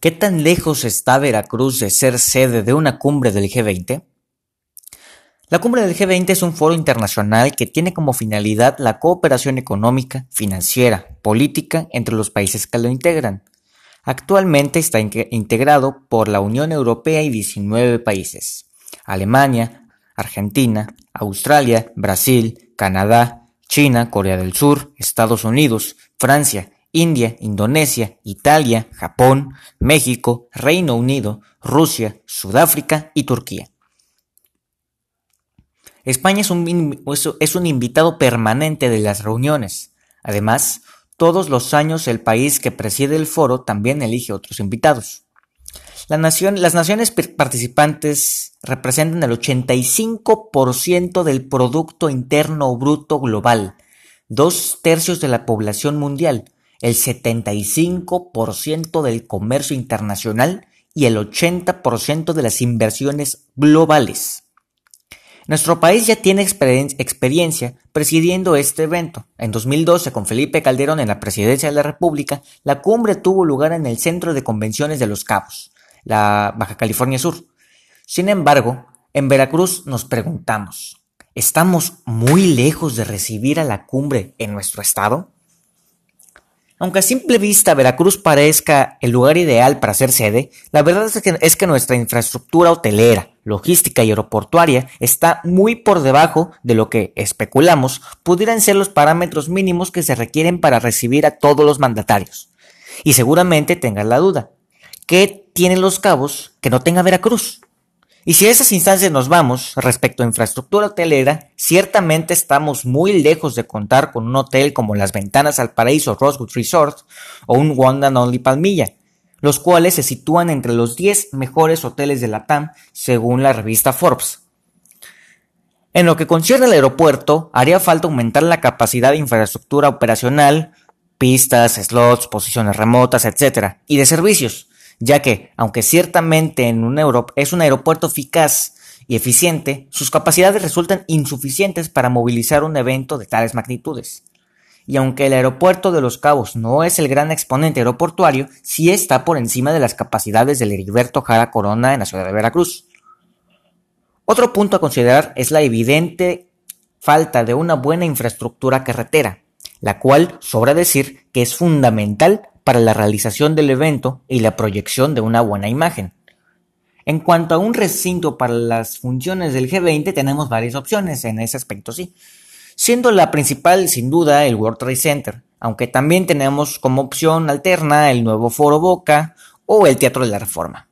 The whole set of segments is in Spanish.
¿Qué tan lejos está Veracruz de ser sede de una cumbre del G20? La cumbre del G20 es un foro internacional que tiene como finalidad la cooperación económica, financiera, política entre los países que lo integran. Actualmente está integrado por la Unión Europea y 19 países. Alemania, Argentina, Australia, Brasil, Canadá, China, Corea del Sur, Estados Unidos, Francia, India, Indonesia, Italia, Japón, México, Reino Unido, Rusia, Sudáfrica y Turquía. España es un, invitado permanente de las reuniones. Además, todos los años el país que preside el foro también elige otros invitados. las naciones participantes representan el 85% del Producto Interno Bruto Global, dos tercios de la población mundial, el 75% del comercio internacional y el 80% de las inversiones globales. Nuestro país ya tiene experiencia presidiendo este evento. En 2012, con Felipe Calderón en la presidencia de la República, la cumbre tuvo lugar en el Centro de Convenciones de Los Cabos, la Baja California Sur. Sin embargo, en Veracruz nos preguntamos, ¿estamos muy lejos de recibir a la cumbre en nuestro estado? Aunque a simple vista Veracruz parezca el lugar ideal para ser sede, la verdad es que, nuestra infraestructura hotelera, logística y aeroportuaria está muy por debajo de lo que, especulamos, pudieran ser los parámetros mínimos que se requieren para recibir a todos los mandatarios. Y seguramente tengas la duda, ¿qué tienen los cabos que no tenga Veracruz? Y si a esas instancias nos vamos, respecto a infraestructura hotelera, ciertamente estamos muy lejos de contar con un hotel como Las Ventanas al Paraíso Rosewood Resort o un Wanda Only Palmilla, los cuales se sitúan entre los 10 mejores hoteles de la TAM según la revista Forbes. En lo que concierne al aeropuerto, haría falta aumentar la capacidad de infraestructura operacional, pistas, slots, posiciones remotas, etc., y de servicios ya que, aunque ciertamente en un es un aeropuerto eficaz y eficiente, sus capacidades resultan insuficientes para movilizar un evento de tales magnitudes. Y aunque el aeropuerto de Los Cabos no es el gran exponente aeroportuario, sí está por encima de las capacidades del Heriberto Jara Corona en la ciudad de Veracruz. Otro punto a considerar es la evidente falta de una buena infraestructura carretera, la cual sobra decir que es fundamental para la realización del evento y la proyección de una buena imagen. En cuanto a un recinto para las funciones del G20, tenemos varias opciones en ese aspecto, sí. Siendo la principal, sin duda, el World Trade Center, aunque también tenemos como opción alterna el nuevo Foro Boca o el Teatro de la Reforma.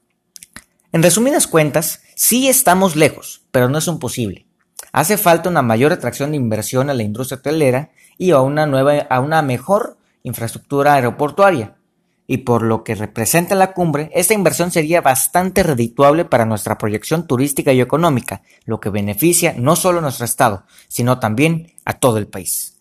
En resumidas cuentas, sí estamos lejos, pero no es imposible. Hace falta una mayor atracción de inversión a la industria hotelera y a una nueva, a una mejor infraestructura aeroportuaria, y por lo que representa la cumbre, esta inversión sería bastante redituable para nuestra proyección turística y económica, lo que beneficia no solo a nuestro estado, sino también a todo el país.